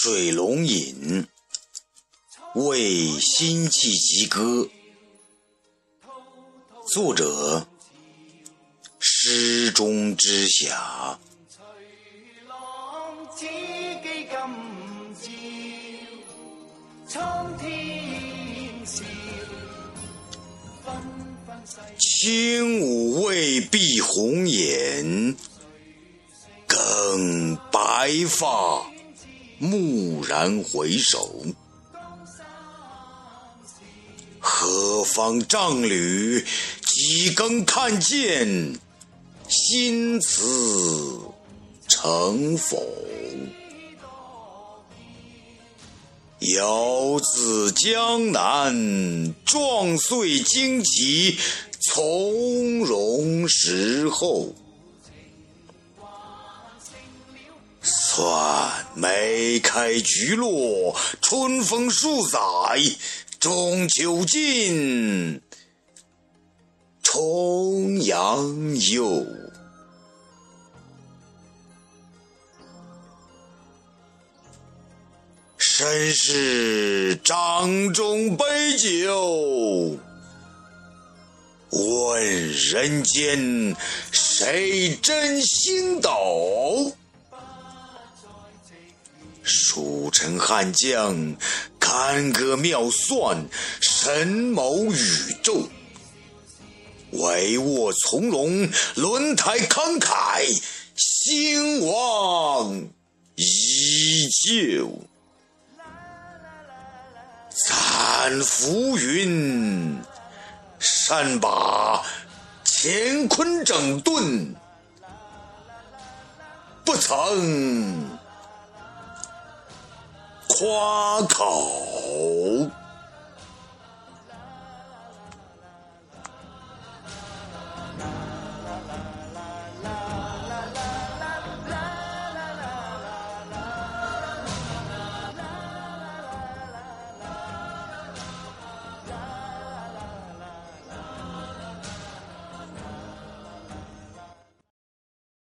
水龙吟》为辛弃疾歌，作者诗中之侠。轻舞未必红颜，更白发，蓦然回首，何方丈侣几更看见，心词成否？遥自江南，壮岁惊起，从容时候。算梅开菊落，春风数载，中秋尽，重阳又。身是掌中杯酒，问人间谁真星斗？蜀臣汉将，干戈妙算，神谋宇宙。帷幄从容，轮台慷慨，兴亡依旧。三浮云，善把乾坤整顿，不曾夸口。